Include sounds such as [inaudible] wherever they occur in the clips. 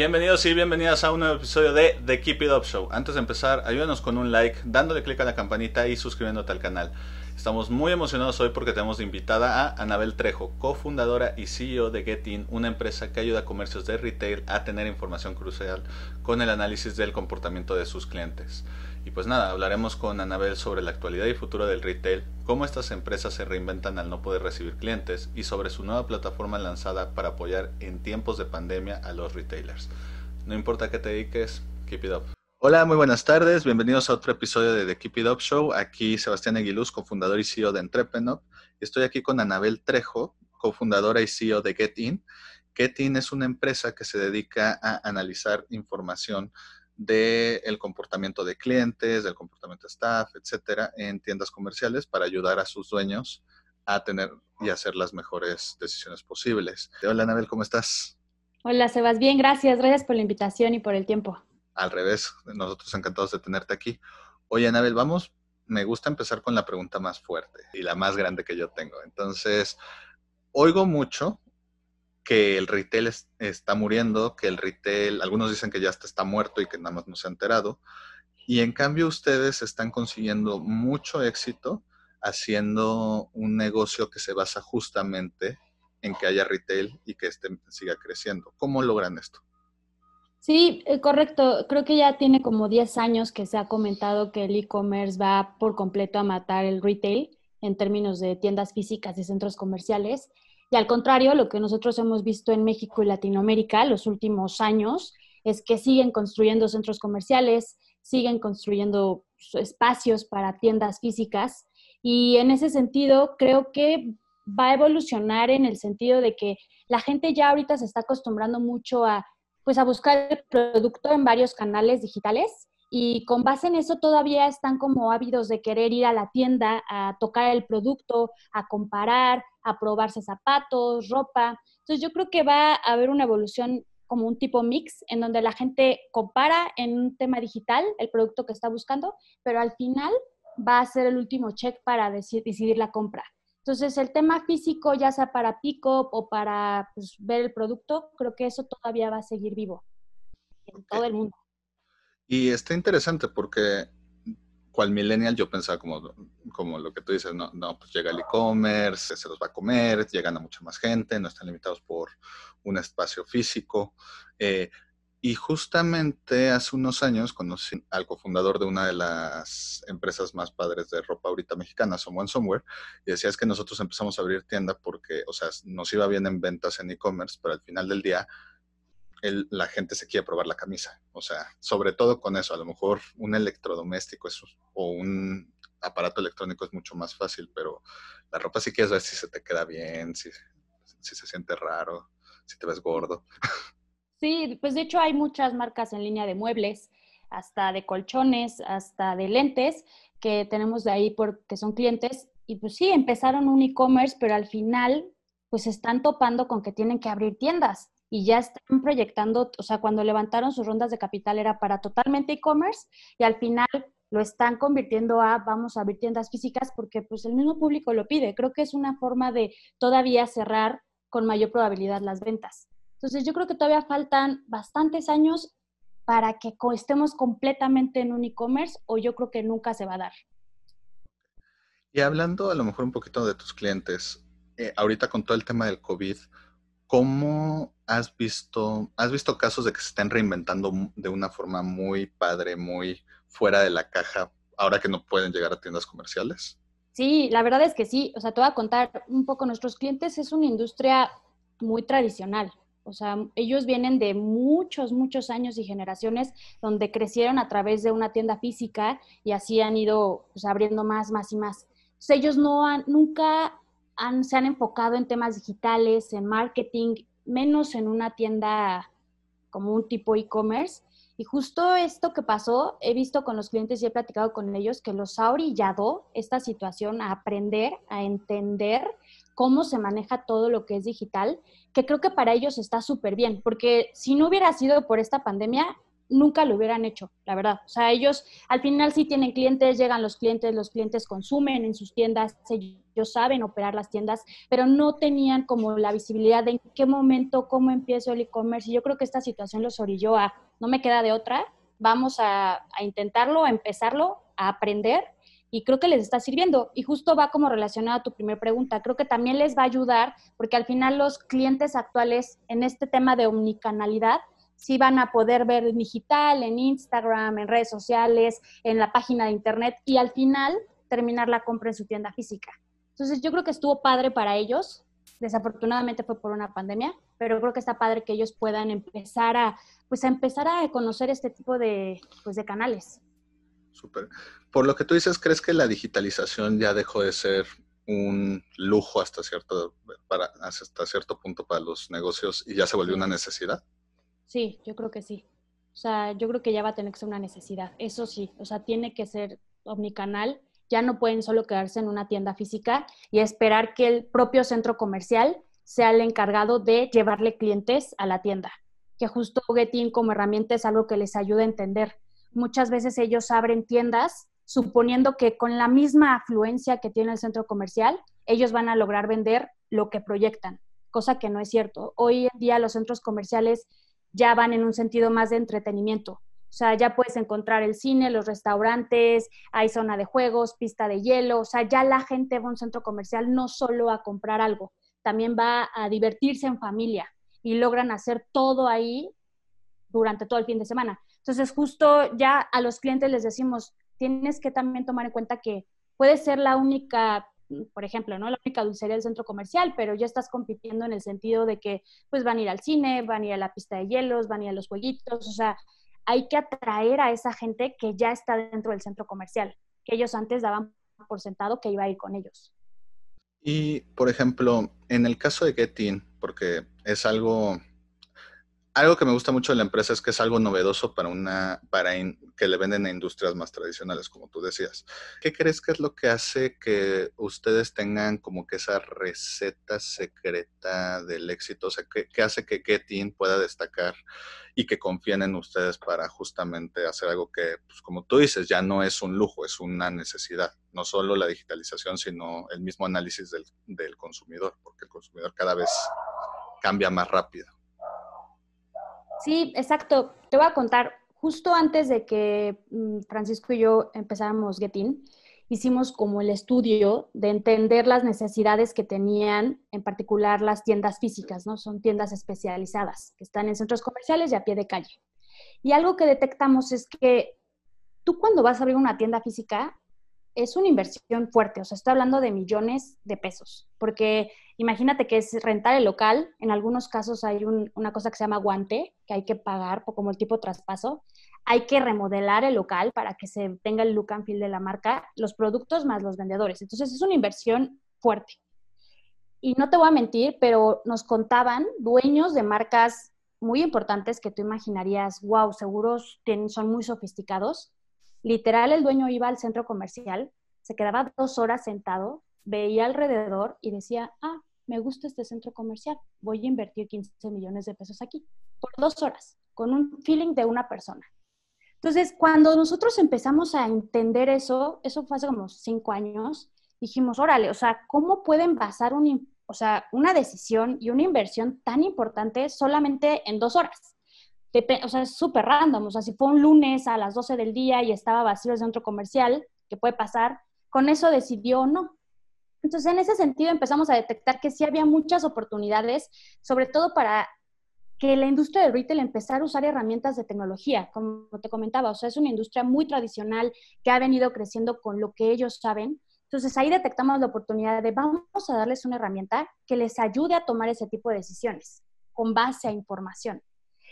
Bienvenidos y bienvenidas a un nuevo episodio de The Keep It Up Show. Antes de empezar, ayúdanos con un like, dándole clic a la campanita y suscribiéndote al canal. Estamos muy emocionados hoy porque tenemos de invitada a Anabel Trejo, cofundadora y CEO de Getin, una empresa que ayuda a comercios de retail a tener información crucial con el análisis del comportamiento de sus clientes. Y pues nada, hablaremos con Anabel sobre la actualidad y futuro del retail, cómo estas empresas se reinventan al no poder recibir clientes y sobre su nueva plataforma lanzada para apoyar en tiempos de pandemia a los retailers. No importa qué te dediques, keep it up. Hola, muy buenas tardes. Bienvenidos a otro episodio de The Keep It Up Show. Aquí Sebastián Aguiluz, cofundador y CEO de Entrepreneur. Estoy aquí con Anabel Trejo, cofundadora y CEO de GetIn. GetIn es una empresa que se dedica a analizar información del comportamiento de clientes, del comportamiento de staff, etcétera, en tiendas comerciales para ayudar a sus dueños a tener y hacer las mejores decisiones posibles. Hola, Anabel, ¿cómo estás? Hola, Sebas. Bien, gracias. Gracias por la invitación y por el tiempo. Al revés, nosotros encantados de tenerte aquí. Oye, Anabel, vamos, me gusta empezar con la pregunta más fuerte y la más grande que yo tengo. Entonces, oigo mucho que el retail está muriendo, que el retail, algunos dicen que ya está muerto y que nada más no se ha enterado. Y en cambio ustedes están consiguiendo mucho éxito haciendo un negocio que se basa justamente en que haya retail y que este siga creciendo. ¿Cómo logran esto? Sí, eh, correcto. Creo que ya tiene como 10 años que se ha comentado que el e-commerce va por completo a matar el retail en términos de tiendas físicas y centros comerciales. Y al contrario, lo que nosotros hemos visto en México y Latinoamérica los últimos años es que siguen construyendo centros comerciales, siguen construyendo espacios para tiendas físicas. Y en ese sentido creo que va a evolucionar en el sentido de que la gente ya ahorita se está acostumbrando mucho a pues a buscar el producto en varios canales digitales y con base en eso todavía están como ávidos de querer ir a la tienda a tocar el producto, a comparar, a probarse zapatos, ropa. Entonces yo creo que va a haber una evolución como un tipo mix en donde la gente compara en un tema digital el producto que está buscando, pero al final va a ser el último check para decidir la compra. Entonces, el tema físico, ya sea para pick-up o para pues, ver el producto, creo que eso todavía va a seguir vivo en todo el mundo. Y está interesante porque cual millennial yo pensaba como, como lo que tú dices, no, no pues llega el e-commerce, se los va a comer, llegan a mucha más gente, no están limitados por un espacio físico. Eh, y justamente hace unos años conocí al cofundador de una de las empresas más padres de ropa ahorita mexicana, Someone Somewhere, y decía es que nosotros empezamos a abrir tienda porque, o sea, nos iba bien en ventas en e-commerce, pero al final del día la gente se quiere probar la camisa. O sea, sobre todo con eso, a lo mejor un electrodoméstico o un aparato electrónico es mucho más fácil, pero la ropa sí quieres ver si se te queda bien, si, si se siente raro, si te ves gordo. Sí, pues de hecho hay muchas marcas en línea de muebles, hasta de colchones, hasta de lentes, que tenemos de ahí porque son clientes. Y pues sí, empezaron un e-commerce, pero al final pues están topando con que tienen que abrir tiendas y ya están proyectando, o sea, cuando levantaron sus rondas de capital era para totalmente e-commerce y al final lo están convirtiendo a vamos a abrir tiendas físicas porque pues el mismo público lo pide. Creo que es una forma de todavía cerrar con mayor probabilidad las ventas. Entonces yo creo que todavía faltan bastantes años para que estemos completamente en un e-commerce o yo creo que nunca se va a dar. Y hablando a lo mejor un poquito de tus clientes, eh, ahorita con todo el tema del COVID, ¿Cómo has visto, has visto casos de que se estén reinventando de una forma muy padre, muy fuera de la caja, ahora que no pueden llegar a tiendas comerciales? Sí, la verdad es que sí. O sea, te voy a contar un poco, nuestros clientes es una industria muy tradicional. O sea, ellos vienen de muchos, muchos años y generaciones donde crecieron a través de una tienda física y así han ido pues, abriendo más, más y más. Entonces, ellos no han, nunca se han enfocado en temas digitales, en marketing, menos en una tienda como un tipo e-commerce. Y justo esto que pasó, he visto con los clientes y he platicado con ellos que los ha orillado esta situación a aprender, a entender cómo se maneja todo lo que es digital, que creo que para ellos está súper bien, porque si no hubiera sido por esta pandemia, nunca lo hubieran hecho, la verdad. O sea, ellos al final sí tienen clientes, llegan los clientes, los clientes consumen en sus tiendas, ellos saben operar las tiendas, pero no tenían como la visibilidad de en qué momento, cómo empiezo el e-commerce. Y yo creo que esta situación los orilló a, no me queda de otra, vamos a, a intentarlo, a empezarlo, a aprender y creo que les está sirviendo. Y justo va como relacionado a tu primera pregunta. Creo que también les va a ayudar porque al final los clientes actuales en este tema de omnicanalidad sí van a poder ver en digital, en Instagram, en redes sociales, en la página de internet y al final terminar la compra en su tienda física. Entonces yo creo que estuvo padre para ellos. Desafortunadamente fue por una pandemia, pero creo que está padre que ellos puedan empezar a, pues a empezar a conocer este tipo de, pues, de canales. Súper. Por lo que tú dices, ¿crees que la digitalización ya dejó de ser un lujo hasta cierto, para, hasta cierto punto para los negocios y ya se volvió una necesidad? Sí, yo creo que sí. O sea, yo creo que ya va a tener que ser una necesidad. Eso sí, o sea, tiene que ser omnicanal. Ya no pueden solo quedarse en una tienda física y esperar que el propio centro comercial sea el encargado de llevarle clientes a la tienda. Que justo Getin como herramienta es algo que les ayuda a entender muchas veces ellos abren tiendas suponiendo que con la misma afluencia que tiene el centro comercial, ellos van a lograr vender lo que proyectan, cosa que no es cierto. Hoy en día los centros comerciales ya van en un sentido más de entretenimiento. O sea, ya puedes encontrar el cine, los restaurantes, hay zona de juegos, pista de hielo. O sea, ya la gente va a un centro comercial no solo a comprar algo, también va a divertirse en familia y logran hacer todo ahí durante todo el fin de semana. Entonces, justo ya a los clientes les decimos, tienes que también tomar en cuenta que puede ser la única, por ejemplo, ¿no? La única dulcería del centro comercial, pero ya estás compitiendo en el sentido de que pues van a ir al cine, van a ir a la pista de hielos, van a ir a los jueguitos, o sea, hay que atraer a esa gente que ya está dentro del centro comercial, que ellos antes daban por sentado que iba a ir con ellos. Y, por ejemplo, en el caso de Getin, porque es algo algo que me gusta mucho de la empresa es que es algo novedoso para una, para que le venden a industrias más tradicionales, como tú decías. ¿Qué crees que es lo que hace que ustedes tengan como que esa receta secreta del éxito? O sea, ¿qué, hace que Getin pueda destacar y que confíen en ustedes para justamente hacer algo que, pues, como tú dices, ya no es un lujo, es una necesidad. No solo la digitalización, sino el mismo análisis del, del consumidor, porque el consumidor cada vez cambia más rápido. Sí, exacto. Te voy a contar, justo antes de que mm, Francisco y yo empezáramos Getin, hicimos como el estudio de entender las necesidades que tenían, en particular las tiendas físicas, ¿no? Son tiendas especializadas que están en centros comerciales y a pie de calle. Y algo que detectamos es que tú cuando vas a abrir una tienda física, es una inversión fuerte, o sea, estoy hablando de millones de pesos, porque imagínate que es rentar el local, en algunos casos hay una cosa que se llama guante, que hay que pagar como el tipo traspaso, hay que remodelar el local para que se tenga el look and feel de la marca, los productos más los vendedores, entonces es una inversión fuerte. Y no te voy a mentir, pero nos contaban dueños de marcas muy importantes que tú imaginarías, wow, seguros son muy sofisticados, Literal, el dueño iba al centro comercial, se quedaba dos horas sentado, veía alrededor y decía, ah, me gusta este centro comercial, voy a invertir 15 millones de pesos aquí, por dos horas, con un feeling de una persona. Entonces, cuando nosotros empezamos a entender eso, eso fue hace como cinco años, dijimos, órale, o sea, ¿cómo pueden basar un, o sea, una decisión y una inversión tan importante solamente en dos horas? o sea, es súper random. O sea, si fue un lunes a las 12 del día y estaba vacío el centro comercial, que puede pasar, con eso decidió o no. Entonces, en ese sentido, empezamos a detectar que sí había muchas oportunidades, sobre todo para que la industria del retail empezara a usar herramientas de tecnología, como te comentaba. O sea, es una industria muy tradicional que ha venido creciendo con lo que ellos saben. Entonces, ahí detectamos la oportunidad de vamos a darles una herramienta que les ayude a tomar ese tipo de decisiones con base a información.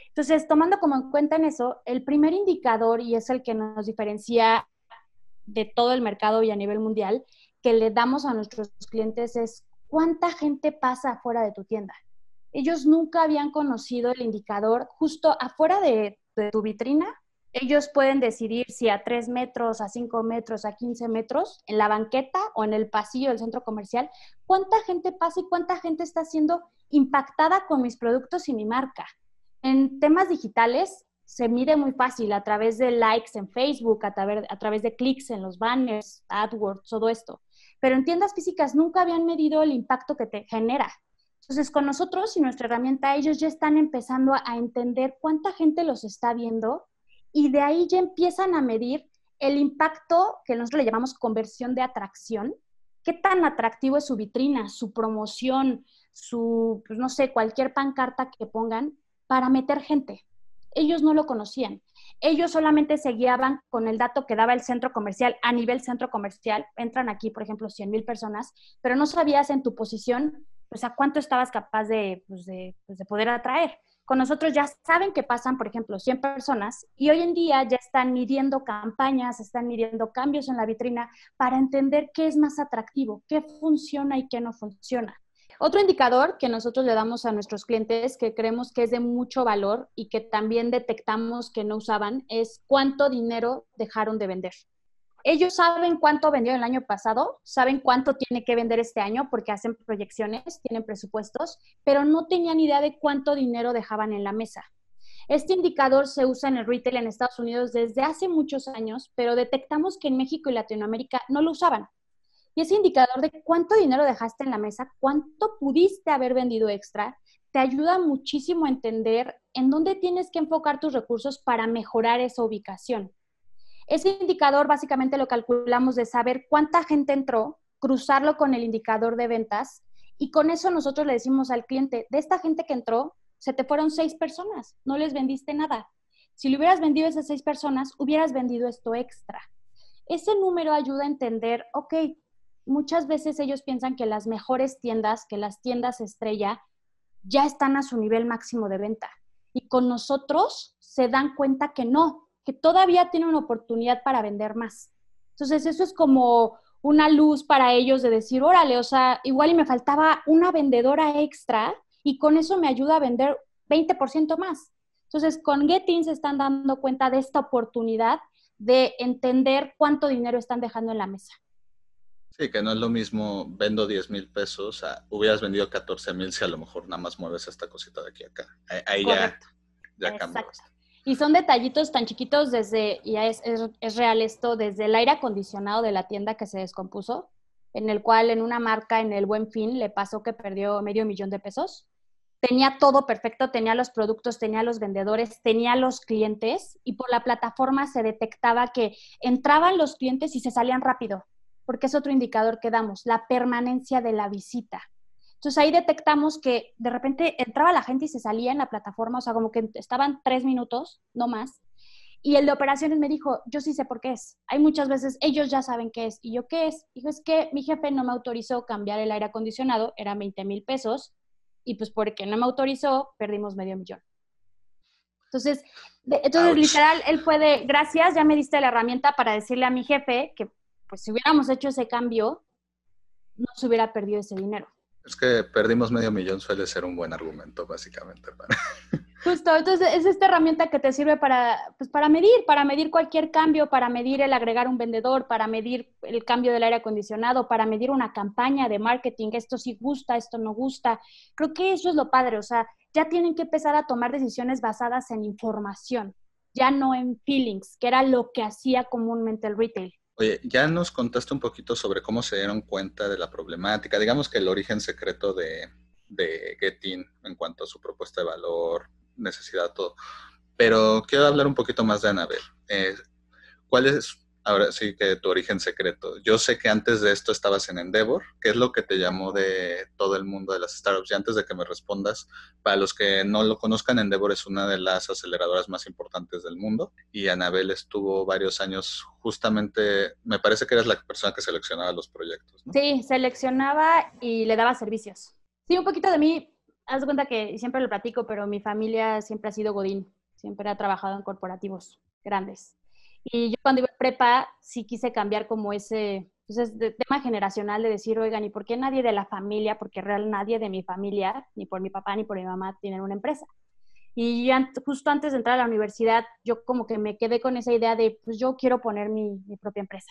Entonces, tomando como en cuenta en eso, el primer indicador, y es el que nos diferencia de todo el mercado y a nivel mundial, que le damos a nuestros clientes es cuánta gente pasa afuera de tu tienda. Ellos nunca habían conocido el indicador justo afuera de, tu vitrina. Ellos pueden decidir si a 3 metros, a 5 metros, a 15 metros, en la banqueta o en el pasillo del centro comercial, cuánta gente pasa y cuánta gente está siendo impactada con mis productos y mi marca. En temas digitales, se mide muy fácil a través de likes en Facebook, a través, a través de clics en los banners, AdWords, todo esto. Pero en tiendas físicas nunca habían medido el impacto que te genera. Entonces, con nosotros y nuestra herramienta, ellos ya están empezando a, entender cuánta gente los está viendo y de ahí ya empiezan a medir el impacto que nosotros le llamamos conversión de atracción. ¿Qué tan atractivo es su vitrina, su promoción, su, pues, no sé, cualquier pancarta que pongan para meter gente? Ellos no lo conocían. Ellos solamente se guiaban con el dato que daba el centro comercial a nivel centro comercial. Entran aquí, por ejemplo, 100 mil personas, pero no sabías en tu posición pues a cuánto estabas capaz de, pues, pues, de, poder atraer. Con nosotros ya saben que pasan, por ejemplo, 100 personas y hoy en día ya están midiendo campañas, están midiendo cambios en la vitrina para entender qué es más atractivo, qué funciona y qué no funciona. Otro indicador que nosotros le damos a nuestros clientes que creemos que es de mucho valor y que también detectamos que no usaban es cuánto dinero dejaron de vender. Ellos saben cuánto vendió el año pasado, saben cuánto tiene que vender este año porque hacen proyecciones, tienen presupuestos, pero no tenían idea de cuánto dinero dejaban en la mesa. Este indicador se usa en el retail en Estados Unidos desde hace muchos años, pero detectamos que en México y Latinoamérica no lo usaban. Y ese indicador de cuánto dinero dejaste en la mesa, cuánto pudiste haber vendido extra, te ayuda muchísimo a entender en dónde tienes que enfocar tus recursos para mejorar esa ubicación. Ese indicador básicamente lo calculamos de saber cuánta gente entró, cruzarlo con el indicador de ventas y con eso nosotros le decimos al cliente, de esta gente que entró, se te fueron seis personas, no les vendiste nada. Si le hubieras vendido a esas seis personas, hubieras vendido esto extra. Ese número ayuda a entender, ok, muchas veces ellos piensan que las mejores tiendas, que las tiendas estrella, ya están a su nivel máximo de venta. Y con nosotros se dan cuenta que no, que todavía tiene una oportunidad para vender más. Entonces, eso es como una luz para ellos de decir, órale, o sea, igual y me faltaba una vendedora extra y con eso me ayuda a vender 20% más. Entonces, con Getin se están dando cuenta de esta oportunidad de entender cuánto dinero están dejando en la mesa. Sí, que no es lo mismo vendo 10 mil pesos, a, hubieras vendido 14 mil si a lo mejor nada más mueves esta cosita de aquí a acá. Ahí ya, ya cambia y son detallitos tan chiquitos desde, y es, es, real esto, desde el aire acondicionado de la tienda que se descompuso, en el cual en una marca en el Buen Fin le pasó que perdió medio millón de pesos. Tenía todo perfecto, tenía los productos, tenía los vendedores, tenía los clientes y por la plataforma se detectaba que entraban los clientes y se salían rápido, porque es otro indicador que damos, la permanencia de la visita. Entonces ahí detectamos que de repente entraba la gente y se salía en la plataforma, o sea, como que estaban tres minutos, no más. Y el de operaciones me dijo, yo sí sé por qué es. Hay muchas veces, ellos ya saben qué es. ¿Y yo qué es? Dijo, es que mi jefe no me autorizó cambiar el aire acondicionado, era 20 mil pesos, y pues porque no me autorizó, perdimos medio millón. Entonces, entonces literal, él puede, gracias, ya me diste la herramienta para decirle a mi jefe que pues si hubiéramos hecho ese cambio, no se hubiera perdido ese dinero. Es que perdimos medio millón suele ser un buen argumento, básicamente. Para... [laughs] Justo, entonces es esta herramienta que te sirve para, pues, para medir, para medir cualquier cambio, para medir el agregar un vendedor, para medir el cambio del aire acondicionado, para medir una campaña de marketing, esto sí gusta, esto no gusta. Creo que eso es lo padre, o sea, ya tienen que empezar a tomar decisiones basadas en información, ya no en feelings, que era lo que hacía comúnmente el retail. Oye, ya nos contaste un poquito sobre cómo se dieron cuenta de la problemática, digamos que el origen secreto de, de en cuanto a su propuesta de valor, necesidad, todo. Pero quiero hablar un poquito más de Anabel. Eh, ¿Cuál es ahora sí que tu origen secreto. Yo sé que antes de esto estabas en Endeavor, ¿qué es lo que te llamó de todo el mundo de las startups? Y antes de que me respondas, para los que no lo conozcan, Endeavor es una de las aceleradoras más importantes del mundo y Anabel estuvo varios años justamente, me parece que eras la persona que seleccionaba los proyectos. Sí, seleccionaba y le daba servicios. Sí, un poquito de mí, haz de cuenta que siempre lo platico, pero mi familia siempre ha sido Godín, siempre ha trabajado en corporativos grandes. Y yo cuando iba a prepa sí quise cambiar como ese pues tema generacional de decir, oigan, ¿y por qué nadie de la familia, porque real nadie de mi familia, ni por mi papá ni por mi mamá, tienen una empresa? Y justo antes de entrar a la universidad, yo como que me quedé con esa idea de, pues yo quiero poner mi, mi propia empresa.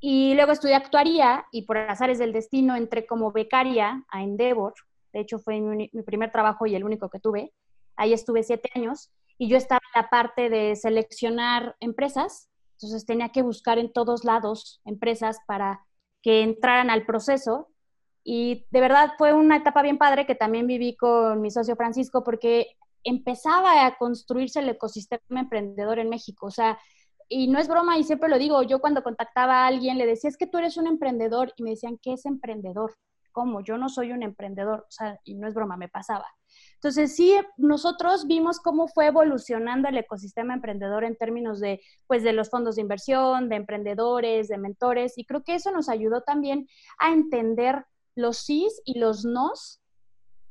Y luego estudié actuaría y por azares del destino entré como becaria a Endeavor. De hecho, fue mi, mi primer trabajo y el único que tuve. Ahí estuve siete años y yo estaba en la parte de seleccionar empresas, entonces tenía que buscar en todos lados empresas para que entraran al proceso y de verdad fue una etapa bien padre que también viví con mi socio Francisco porque empezaba a construirse el ecosistema emprendedor en México. O sea, y no es broma y siempre lo digo, yo cuando contactaba a alguien le decía, es que tú eres un emprendedor y me decían, ¿qué es emprendedor? ¿Cómo? Yo no soy un emprendedor. O sea, y no es broma, me pasaba. Entonces, sí, nosotros vimos cómo fue evolucionando el ecosistema emprendedor en términos de, pues, de los fondos de inversión, de emprendedores, de mentores, y creo que eso nos ayudó también a entender los sís y los nos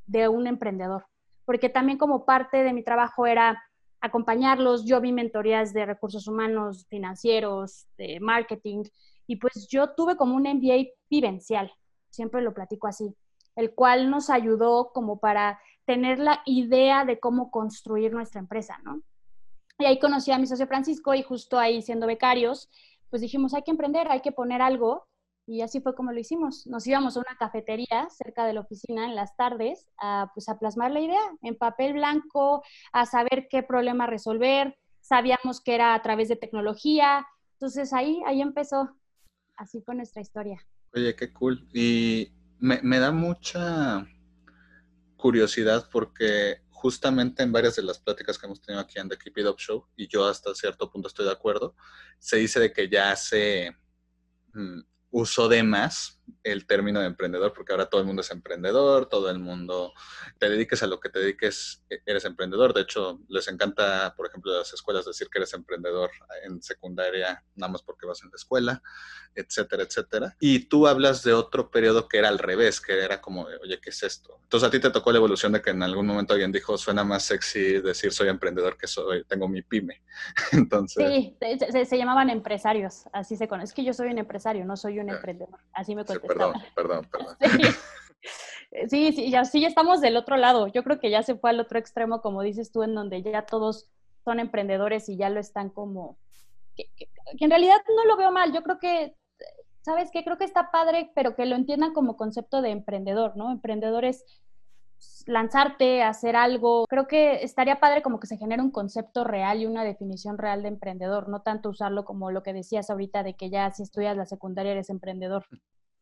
de un emprendedor, porque también como parte de mi trabajo era acompañarlos, yo vi mentorías de recursos humanos, financieros, de marketing, y pues yo tuve como un MBA vivencial, siempre lo platico así, el cual nos ayudó como para tener la idea de cómo construir nuestra empresa, ¿no? Y ahí conocí a mi socio Francisco y justo ahí siendo becarios, pues dijimos, hay que emprender, hay que poner algo y así fue como lo hicimos. Nos íbamos a una cafetería cerca de la oficina en las tardes a, pues, a plasmar la idea en papel blanco, a saber qué problema resolver. Sabíamos que era a través de tecnología. Entonces ahí, ahí empezó. Así fue nuestra historia. Oye, qué cool. Y me, me da mucha curiosidad porque justamente en varias de las pláticas que hemos tenido aquí en The Keep It Up Show, y yo hasta cierto punto estoy de acuerdo, se dice de que ya hace mm, uso de más el término de emprendedor, porque ahora todo el mundo es emprendedor, todo el mundo, te dediques a lo que te dediques, e-, eres emprendedor. De hecho, les encanta, por ejemplo, a las escuelas decir que eres emprendedor en secundaria, nada más porque vas en la escuela, etcétera, etcétera. Y tú hablas de otro periodo que era al revés, que era como, oye, ¿qué es esto? Entonces a ti te tocó la evolución de que en algún momento alguien dijo, suena más sexy decir soy emprendedor que soy, tengo mi pyme. [laughs] Entonces... Sí, se, llamaban empresarios, así se conoce. Es que yo soy un empresario, no soy un emprendedor. Así me perdón, perdón, [laughs] perdón. [laughs] Sí. sí, ya, sí, estamos del otro lado. Yo creo que ya se fue al otro extremo, como dices tú, en donde ya todos son emprendedores y ya lo están como... Que, en realidad no lo veo mal. Yo creo que, ¿sabes qué? Creo que está padre, pero que lo entiendan como concepto de emprendedor, ¿no? Emprendedor es lanzarte, hacer algo. Creo que estaría padre como que se genere un concepto real y una definición real de emprendedor, no tanto usarlo como lo que decías ahorita de que ya si estudias la secundaria eres emprendedor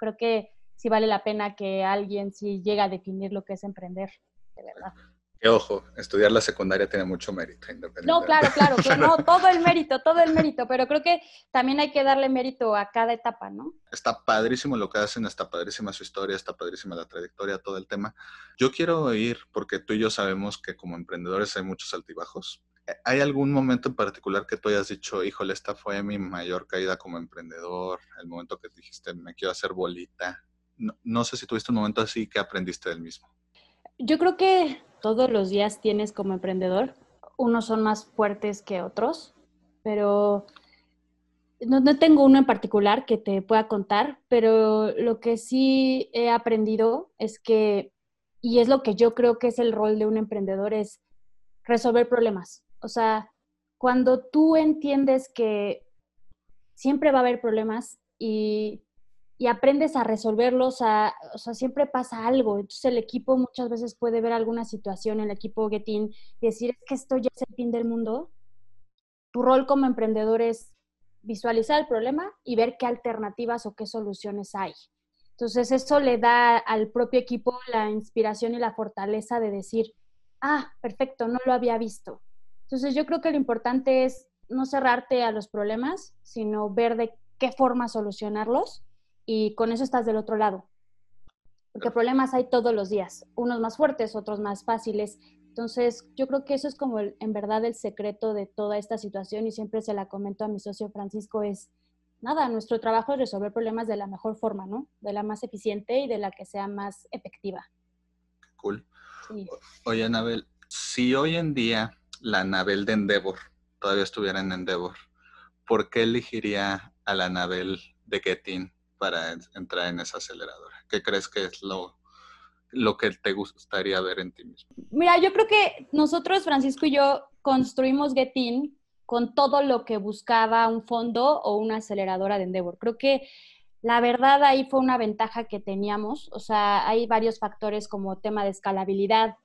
creo que sí vale la pena que alguien sí llegue a definir lo que es emprender, de verdad. Que ojo, estudiar la secundaria tiene mucho mérito. No, claro, claro, no, [laughs] todo el mérito, todo el mérito, pero creo que también hay que darle mérito a cada etapa, ¿no? Está padrísimo lo que hacen, está padrísima su historia, está padrísima la trayectoria, todo el tema. Yo quiero oír, porque tú y yo sabemos que como emprendedores hay muchos altibajos, ¿Hay algún momento en particular que tú hayas dicho, híjole, esta fue mi mayor caída como emprendedor, el momento que dijiste, me quiero hacer bolita? No, sé si tuviste un momento así que aprendiste del mismo. Yo creo que todos los días tienes como emprendedor, unos son más fuertes que otros, pero no, no, tengo uno en particular que te pueda contar, pero lo que sí he aprendido es que, y es lo que yo creo que es el rol de un emprendedor, es resolver problemas. O sea, cuando tú entiendes que siempre va a haber problemas y, aprendes a resolverlos, o sea, siempre pasa algo. Entonces el equipo muchas veces puede ver alguna situación, el equipo Getin, y decir, es que esto ya es el fin del mundo. Tu rol como emprendedor es visualizar el problema y ver qué alternativas o qué soluciones hay. Entonces eso le da al propio equipo la inspiración y la fortaleza de decir, ah, perfecto, no lo había visto. Entonces yo creo que lo importante es no cerrarte a los problemas, sino ver de qué forma solucionarlos y con eso estás del otro lado. Porque problemas hay todos los días, unos más fuertes, otros más fáciles. Entonces, yo creo que eso es como en verdad el secreto de toda esta situación y siempre se la comento a mi socio Francisco es, nada, nuestro trabajo es resolver problemas de la mejor forma, ¿no? De la más eficiente y de la que sea más efectiva. Cool. Oye, Anabel, si hoy en día la Anabel de Endeavor todavía estuviera en Endeavor, ¿por qué elegiría a la Anabel de Getin para entrar en esa aceleradora? ¿Qué crees que es lo, lo que te gustaría ver en ti mismo? Mira, yo creo que nosotros, Francisco y yo, construimos Getin con todo lo que buscaba un fondo o una aceleradora de Endeavor. Creo que la verdad ahí fue una ventaja que teníamos. O sea, hay varios factores como tema de escalabilidad,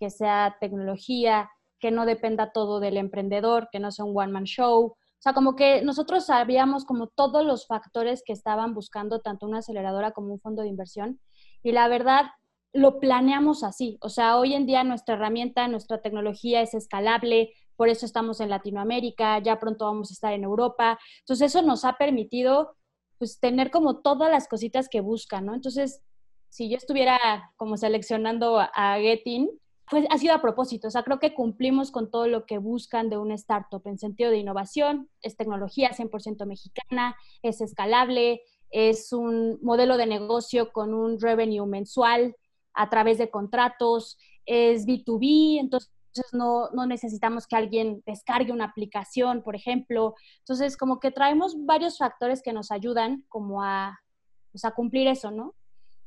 que sea tecnología, que no dependa todo del emprendedor, que no sea un one-man show. O sea, como que nosotros sabíamos como todos los factores que estaban buscando tanto una aceleradora como un fondo de inversión. Y la verdad, lo planeamos así. O sea, hoy en día nuestra herramienta, nuestra tecnología es escalable, por eso estamos en Latinoamérica, ya pronto vamos a estar en Europa. Entonces, eso nos ha permitido pues tener como todas las cositas que buscan, ¿no? Entonces, si yo estuviera como seleccionando a Getin, pues ha sido a propósito, o sea, creo que cumplimos con todo lo que buscan de una startup en sentido de innovación, es tecnología 100% mexicana, es escalable, es un modelo de negocio con un revenue mensual a través de contratos, es B2B, entonces no, no necesitamos que alguien descargue una aplicación, por ejemplo. Entonces, como que traemos varios factores que nos ayudan como a, pues, a cumplir eso, ¿no?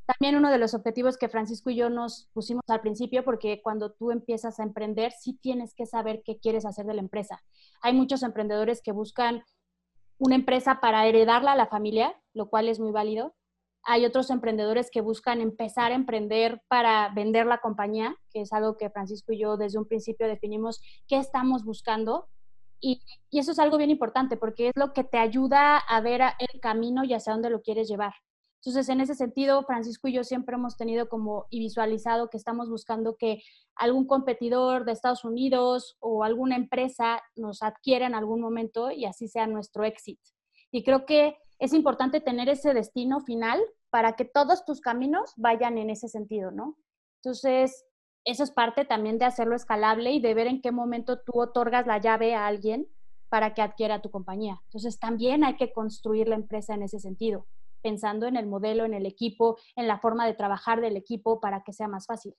También uno de los objetivos que Francisco y yo nos pusimos al principio, porque cuando tú empiezas a emprender, sí tienes que saber qué quieres hacer de la empresa. Hay muchos emprendedores que buscan una empresa para heredarla a la familia, lo cual es muy válido. Hay otros emprendedores que buscan empezar a emprender para vender la compañía, que es algo que Francisco y yo desde un principio definimos qué estamos buscando. Y, eso es algo bien importante porque es lo que te ayuda a ver el camino y hacia dónde lo quieres llevar. Entonces, en ese sentido, Francisco y yo siempre hemos tenido como y visualizado que estamos buscando que algún competidor de Estados Unidos o alguna empresa nos adquiera en algún momento y así sea nuestro éxito. Y creo que es importante tener ese destino final para que todos tus caminos vayan en ese sentido, ¿no? Entonces, eso es parte también de hacerlo escalable y de ver en qué momento tú otorgas la llave a alguien para que adquiera tu compañía. Entonces, también hay que construir la empresa en ese sentido pensando en el modelo, en el equipo, en la forma de trabajar del equipo para que sea más fácil.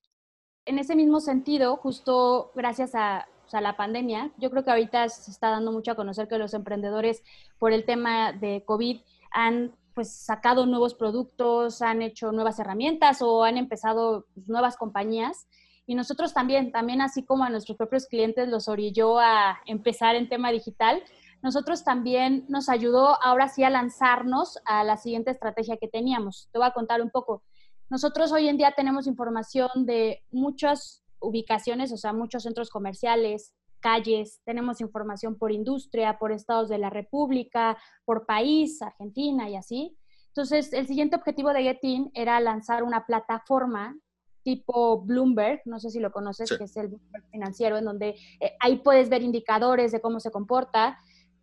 En ese mismo sentido, justo gracias a, la pandemia, yo creo que ahorita se está dando mucho a conocer que los emprendedores por el tema de COVID han pues sacado nuevos productos, han hecho nuevas herramientas o han empezado pues, nuevas compañías. Y nosotros también, también así como a nuestros propios clientes los orilló a empezar en tema digital, nosotros también nos ayudó ahora sí a lanzarnos a la siguiente estrategia que teníamos. Te voy a contar un poco. Nosotros hoy en día tenemos información de muchas ubicaciones, o sea, muchos centros comerciales, calles, tenemos información por industria, por estados de la República, por país, Argentina y así. Entonces, el siguiente objetivo de Getin era lanzar una plataforma tipo Bloomberg, no sé si lo conoces, que es el Bloomberg financiero, en donde eh, ahí puedes ver indicadores de cómo se comporta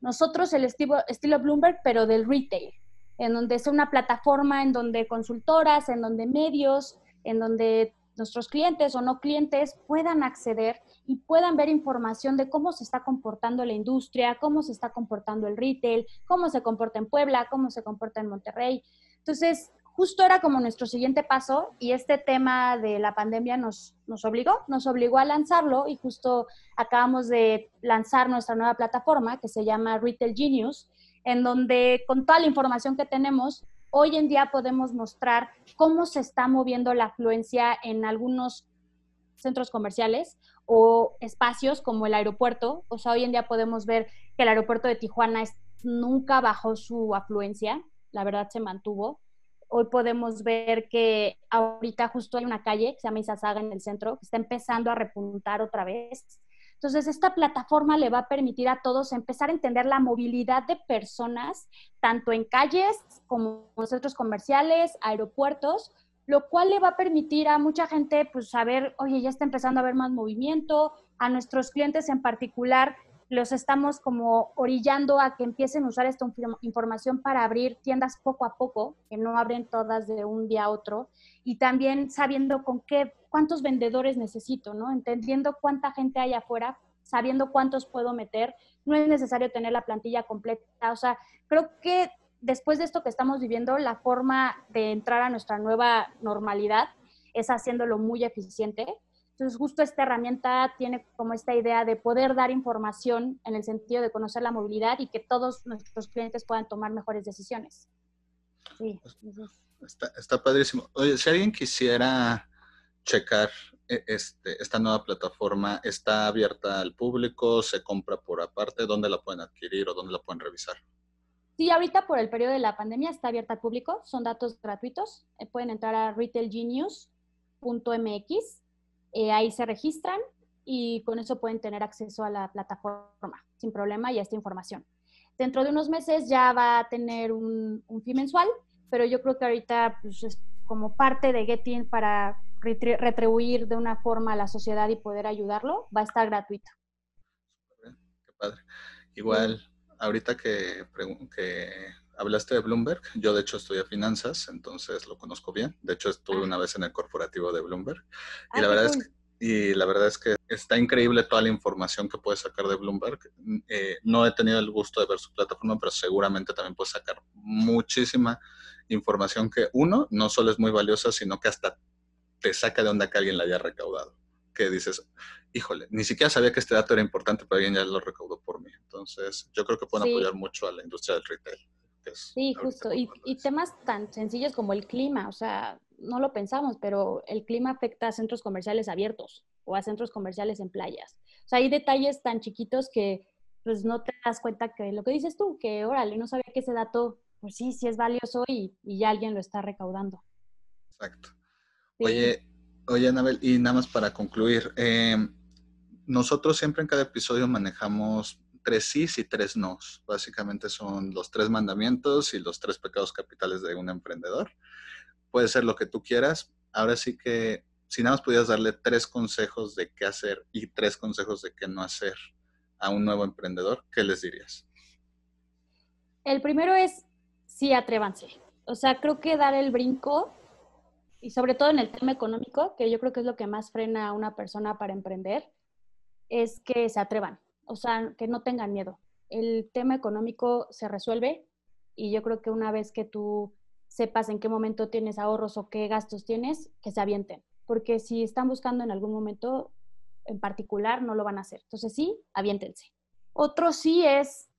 nosotros el estilo, estilo Bloomberg, pero del retail, en donde es una plataforma en donde consultoras, en donde medios, en donde nuestros clientes o no clientes puedan acceder y puedan ver información de cómo se está comportando la industria, cómo se está comportando el retail, cómo se comporta en Puebla, cómo se comporta en Monterrey. Entonces, justo era como nuestro siguiente paso y este tema de la pandemia nos, nos obligó, nos obligó a lanzarlo y justo acabamos de lanzar nuestra nueva plataforma que se llama Retail Genius, en donde con toda la información que tenemos, hoy en día podemos mostrar cómo se está moviendo la afluencia en algunos centros comerciales o espacios como el aeropuerto. O sea, hoy en día podemos ver que el aeropuerto de Tijuana nunca bajó su afluencia, la verdad se mantuvo Hoy podemos ver que ahorita justo hay una calle que se llama Izazaga en el centro, que está empezando a repuntar otra vez. Entonces, esta plataforma le va a permitir a todos empezar a entender la movilidad de personas, tanto en calles como en centros comerciales, aeropuertos, lo cual le va a permitir a mucha gente pues saber, oye, ya está empezando a haber más movimiento, a nuestros clientes en particular los estamos como orillando a que empiecen a usar esta información para abrir tiendas poco a poco, que no abren todas de un día a otro, y también sabiendo con qué, cuántos vendedores necesito, ¿no? Entendiendo cuánta gente hay afuera, sabiendo cuántos puedo meter, no es necesario tener la plantilla completa, o sea, creo que después de esto que estamos viviendo, la forma de entrar a nuestra nueva normalidad es haciéndolo muy eficiente entonces, justo esta herramienta tiene como esta idea de poder dar información en el sentido de conocer la movilidad y que todos nuestros clientes puedan tomar mejores decisiones. Sí. Está, está padrísimo. Oye, si alguien quisiera checar e, este, esta nueva plataforma, ¿está abierta al público? ¿Se compra por aparte? ¿Dónde la pueden adquirir o dónde la pueden revisar? Sí, ahorita por el periodo de la pandemia está abierta al público, son datos gratuitos. pueden entrar a retailgenius.mx eh, ahí se registran y con eso pueden tener acceso a la plataforma sin problema y a esta información. Dentro de unos meses ya va a tener un, un fee mensual, pero yo creo que ahorita pues, es como parte de Getting para retribuir de una forma a la sociedad y poder ayudarlo, va a estar gratuito. Qué padre. Igual, ahorita que, que hablaste de Bloomberg, yo de hecho estudié finanzas, entonces lo conozco bien. De hecho, estuve una vez en el corporativo de Bloomberg. Y la verdad es que y la verdad es que está increíble toda la información que puedes sacar de Bloomberg. Eh, no he tenido el gusto de ver su plataforma, pero seguramente también puedes sacar muchísima información que uno, no solo es muy valiosa, sino que hasta te saca de onda que alguien la haya recaudado. Que dices, híjole, ni siquiera sabía que este dato era importante, pero alguien ya lo recaudó por mí. Entonces, yo creo que pueden apoyar mucho a la industria del retail. Sí, justo. Y, y temas tan sencillos como el clima, o sea, no lo pensamos, pero el clima afecta a centros comerciales abiertos o a centros comerciales en playas. O sea, hay detalles tan chiquitos que pues no te das cuenta que lo que dices tú, que órale, no sabía que ese dato, pues sí, sí es valioso y, ya alguien lo está recaudando. Exacto. Oye, oye, Anabel, y nada más para concluir, em, nosotros siempre en cada episodio manejamos tres sís y tres nos. Básicamente son los tres mandamientos y los tres pecados capitales de un emprendedor puede ser lo que tú quieras. Ahora sí que si nada más pudieras darle tres consejos de qué hacer y tres consejos de qué no hacer a un nuevo emprendedor, ¿qué les dirías? El primero es, sí, atrévanse. O sea, creo que dar el brinco, y sobre todo en el tema económico, que yo creo que es lo que más frena a una persona para emprender, es que se atrevan. O sea, que no tengan miedo. El tema económico se resuelve y yo creo que una vez que tú sepas en qué momento tienes ahorros o qué gastos tienes, que se avienten. Porque si están buscando en algún momento en particular, no lo van a hacer. Entonces sí, aviéntense. Otro sí es,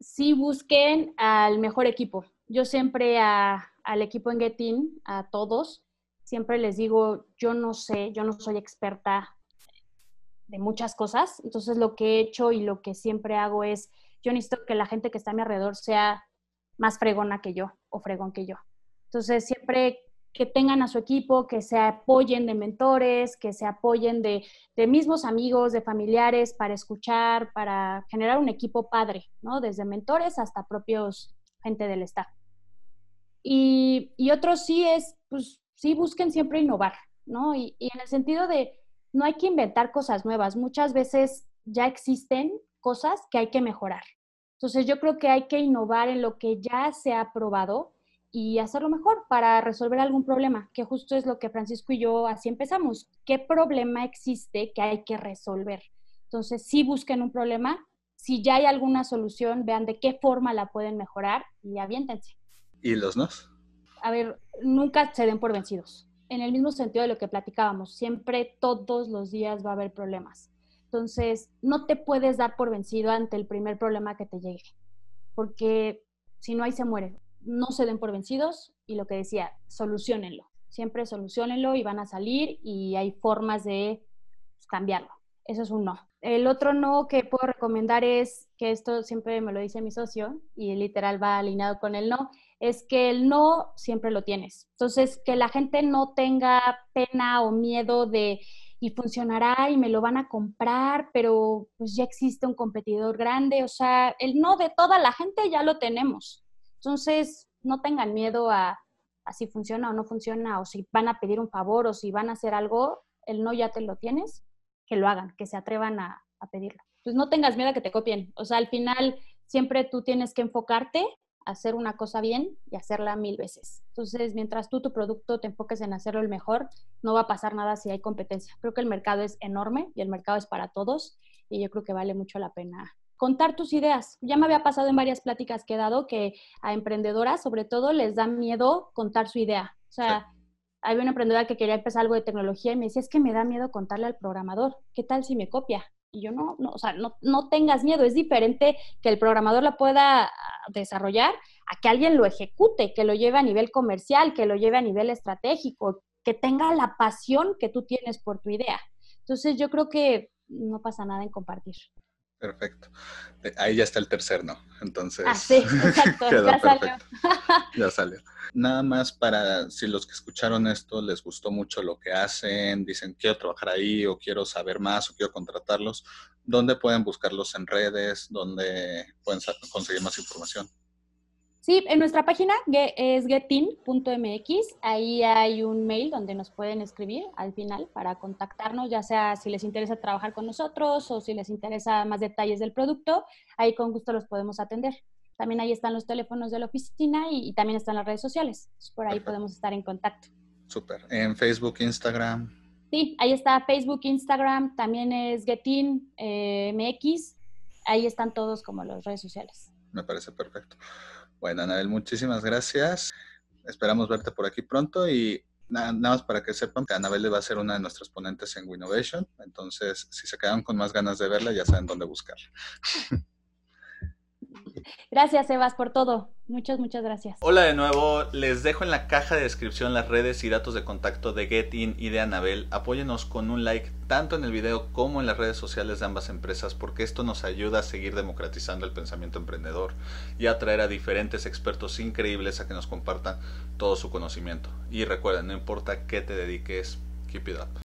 sí busquen al mejor equipo. Yo siempre al equipo en Getin, a todos, siempre les digo, yo no sé, yo no soy experta de muchas cosas. Entonces lo que he hecho y lo que siempre hago es, yo necesito que la gente que está a mi alrededor sea más fregona que yo o fregón que yo. Entonces, siempre que tengan a su equipo, que se apoyen de mentores, que se apoyen de, mismos amigos, de familiares, para escuchar, para generar un equipo padre, ¿no? Desde mentores hasta propios gente del staff. Y, y otro sí es, pues sí busquen siempre innovar, ¿no? Y, y en el sentido de, no hay que inventar cosas nuevas, muchas veces ya existen cosas que hay que mejorar. Entonces yo creo que hay que innovar en lo que ya se ha probado y hacerlo mejor para resolver algún problema, que justo es lo que Francisco y yo así empezamos. ¿Qué problema existe que hay que resolver? Entonces, si busquen un problema, si ya hay alguna solución, vean de qué forma la pueden mejorar y aviéntense. ¿Y los nos? A ver, nunca se den por vencidos. En el mismo sentido de lo que platicábamos, siempre todos los días va a haber problemas. Entonces, no te puedes dar por vencido ante el primer problema que te llegue, porque si no, ahí se muere. No se den por vencidos y lo que decía, solucionenlo. Siempre solucionenlo y van a salir y hay formas de pues, cambiarlo. Eso es un no. El otro no que puedo recomendar es, que esto siempre me lo dice mi socio y literal va alineado con el no, es que el no siempre lo tienes. Entonces, que la gente no tenga pena o miedo de y funcionará y me lo van a comprar, pero pues ya existe un competidor grande, o sea, el no de toda la gente ya lo tenemos. Entonces, no tengan miedo a, si funciona o no funciona, o si van a pedir un favor o si van a hacer algo, el no ya te lo tienes, que lo hagan, que se atrevan a, a pedirlo. Pues no tengas miedo a que te copien, o sea, al final siempre tú tienes que enfocarte hacer una cosa bien y hacerla mil veces. Entonces, mientras tú tu producto te enfoques en hacerlo el mejor, no va a pasar nada si hay competencia. Creo que el mercado es enorme y el mercado es para todos y yo creo que vale mucho la pena contar tus ideas. Ya me había pasado en varias pláticas que he dado que a emprendedoras, sobre todo, les da miedo contar su idea. O sea, hay una emprendedora que quería empezar algo de tecnología y me decía, es que me da miedo contarle al programador. ¿Qué tal si me copia? Y yo no, no o sea, no, no tengas miedo, es diferente que el programador la pueda ah, desarrollar a que alguien lo ejecute, que lo lleve a nivel comercial, que lo lleve a nivel estratégico, que tenga la pasión que tú tienes por tu idea. Entonces yo creo que no pasa nada en compartir. Perfecto. Ahí ya está el tercer no. Entonces, ah, sí, [laughs] exacto. ya salió. ya salió. Nada más para si los que escucharon esto les gustó mucho lo que hacen, dicen quiero trabajar ahí o quiero saber más o quiero contratarlos, ¿dónde pueden buscarlos en redes? ¿Dónde pueden conseguir más información? Sí, en nuestra página es getin.mx, ahí hay un mail donde nos pueden escribir al final para contactarnos, ya sea si les interesa trabajar con nosotros o si les interesa más detalles del producto, ahí con gusto los podemos atender. También ahí están los teléfonos de la oficina y, también están las redes sociales. Por ahí podemos estar en contacto. Súper. En Facebook, Instagram. Sí, ahí está Facebook, Instagram, también es Getin eh. Ahí están todos como las redes sociales. Me parece perfecto. Bueno, Anabel, muchísimas gracias. Esperamos verte por aquí pronto y nada, más para que sepan que Anabel va a ser una de nuestras ponentes en Winnovation. Entonces, si se quedan con más ganas de verla, ya saben dónde buscarla. [laughs] Gracias, Sebas, por todo. Muchas, muchas gracias. Hola de nuevo. Les dejo en la caja de descripción las redes y datos de contacto de GetIn y de Anabel. Apóyenos con un like tanto en el video como en las redes sociales de ambas empresas porque esto nos ayuda a seguir democratizando el pensamiento emprendedor y a atraer a diferentes expertos increíbles a que nos compartan todo su conocimiento. Y recuerden, no importa qué te dediques, keep it up.